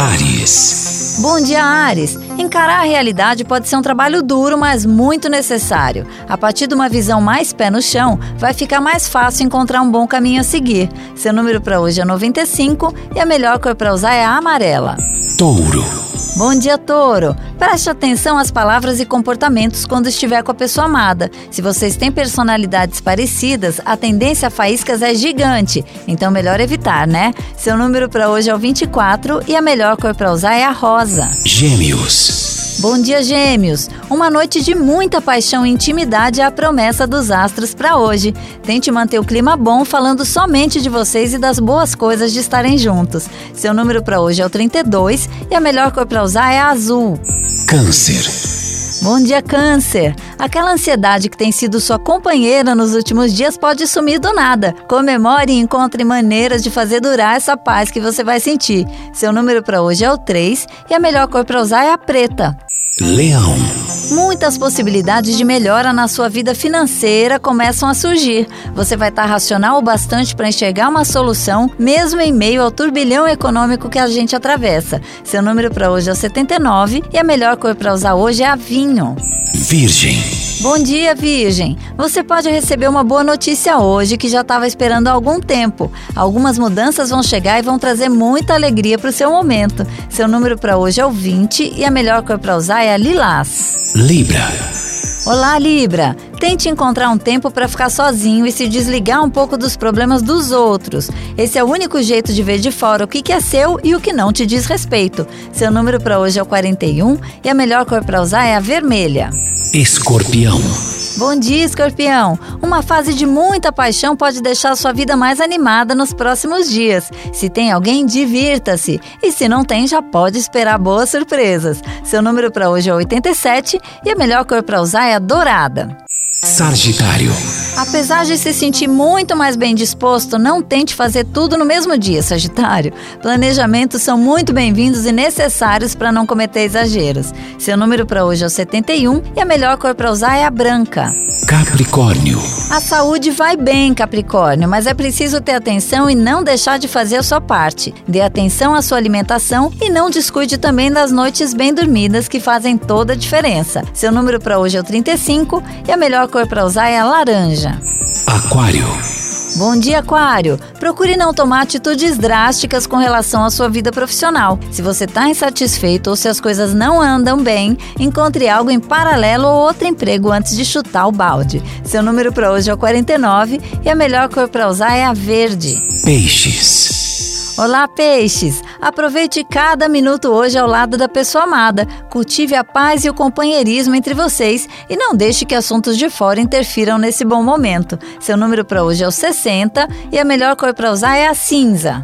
Ares. Bom dia, Ares. Encarar a realidade pode ser um trabalho duro, mas muito necessário. A partir de uma visão mais pé no chão, vai ficar mais fácil encontrar um bom caminho a seguir. Seu número para hoje é 95 e a melhor cor para usar é a amarela. Touro. Bom dia, Touro. Preste atenção às palavras e comportamentos quando estiver com a pessoa amada. Se vocês têm personalidades parecidas, a tendência a faíscas é gigante, então melhor evitar, né? Seu número para hoje é o 24 e a melhor cor para usar é a rosa. Gêmeos. Bom dia, Gêmeos! Uma noite de muita paixão e intimidade é a promessa dos astros para hoje. Tente manter o clima bom falando somente de vocês e das boas coisas de estarem juntos. Seu número para hoje é o 32 e a melhor cor para usar é a azul. Câncer. Bom dia, Câncer! Aquela ansiedade que tem sido sua companheira nos últimos dias pode sumir do nada. Comemore e encontre maneiras de fazer durar essa paz que você vai sentir. Seu número para hoje é o 3 e a melhor cor para usar é a preta. Leão. Muitas possibilidades de melhora na sua vida financeira começam a surgir. Você vai estar racional o bastante para enxergar uma solução, mesmo em meio ao turbilhão econômico que a gente atravessa. Seu número para hoje é o 79 e a melhor cor para usar hoje é a vinho. Virgem. Bom dia, Virgem! Você pode receber uma boa notícia hoje que já estava esperando há algum tempo. Algumas mudanças vão chegar e vão trazer muita alegria para o seu momento. Seu número para hoje é o 20 e a melhor cor para usar é a lilás. Libra. Olá, Libra! Tente encontrar um tempo para ficar sozinho e se desligar um pouco dos problemas dos outros. Esse é o único jeito de ver de fora o que é seu e o que não te diz respeito. Seu número para hoje é o 41 e a melhor cor para usar é a vermelha. Escorpião. Bom dia, escorpião! Uma fase de muita paixão pode deixar sua vida mais animada nos próximos dias. Se tem alguém, divirta-se. E se não tem, já pode esperar boas surpresas. Seu número para hoje é 87 e a melhor cor para usar é a dourada. Sagitário. Apesar de se sentir muito mais bem disposto, não tente fazer tudo no mesmo dia, Sagitário. Planejamentos são muito bem-vindos e necessários para não cometer exageros. Seu número para hoje é o 71 e a melhor cor para usar é a branca. Capricórnio. A saúde vai bem, Capricórnio, mas é preciso ter atenção e não deixar de fazer a sua parte. Dê atenção à sua alimentação e não descuide também das noites bem dormidas que fazem toda a diferença. Seu número para hoje é o 35 e a melhor cor para usar é a laranja. Aquário. Bom dia, Aquário! Procure não tomar atitudes drásticas com relação à sua vida profissional. Se você está insatisfeito ou se as coisas não andam bem, encontre algo em paralelo ou outro emprego antes de chutar o balde. Seu número para hoje é o 49 e a melhor cor para usar é a verde. Peixes. Olá, peixes! Aproveite cada minuto hoje ao lado da pessoa amada. Cultive a paz e o companheirismo entre vocês e não deixe que assuntos de fora interfiram nesse bom momento. Seu número para hoje é o 60 e a melhor cor para usar é a cinza.